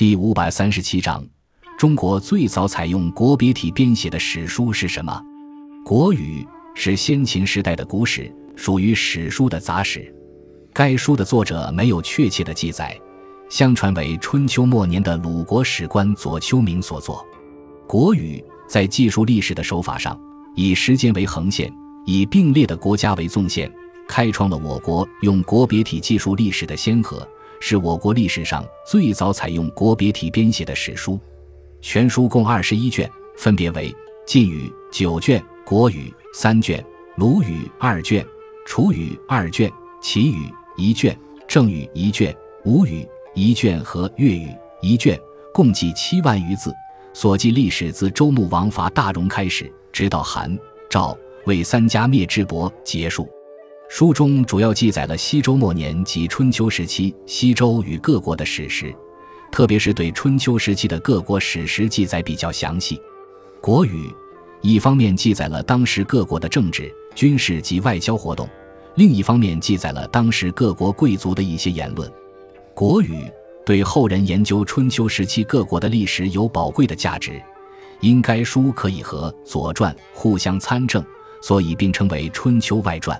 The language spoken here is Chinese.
第五百三十七章：中国最早采用国别体编写的史书是什么？《国语》是先秦时代的古史，属于史书的杂史。该书的作者没有确切的记载，相传为春秋末年的鲁国史官左丘明所作。《国语》在记述历史的手法上，以时间为横线，以并列的国家为纵线，开创了我国用国别体记述历史的先河，是我国历史上最早采用国别体编写的史书。全书共二十一卷，分别为《晋语》九卷。国语三卷，鲁语二卷，楚语二卷，齐语一卷，郑语一卷，吴语一卷和粤语一卷，共计七万余字。所记历史自周穆王伐大戎开始，直到韩、赵、魏三家灭智伯结束。书中主要记载了西周末年及春秋时期西周与各国的史实，特别是对春秋时期的各国史实记载比较详细。国语。一方面记载了当时各国的政治、军事及外交活动，另一方面记载了当时各国贵族的一些言论。《国语》对后人研究春秋时期各国的历史有宝贵的价值，因该书可以和《左传》互相参证，所以并称为《春秋外传》。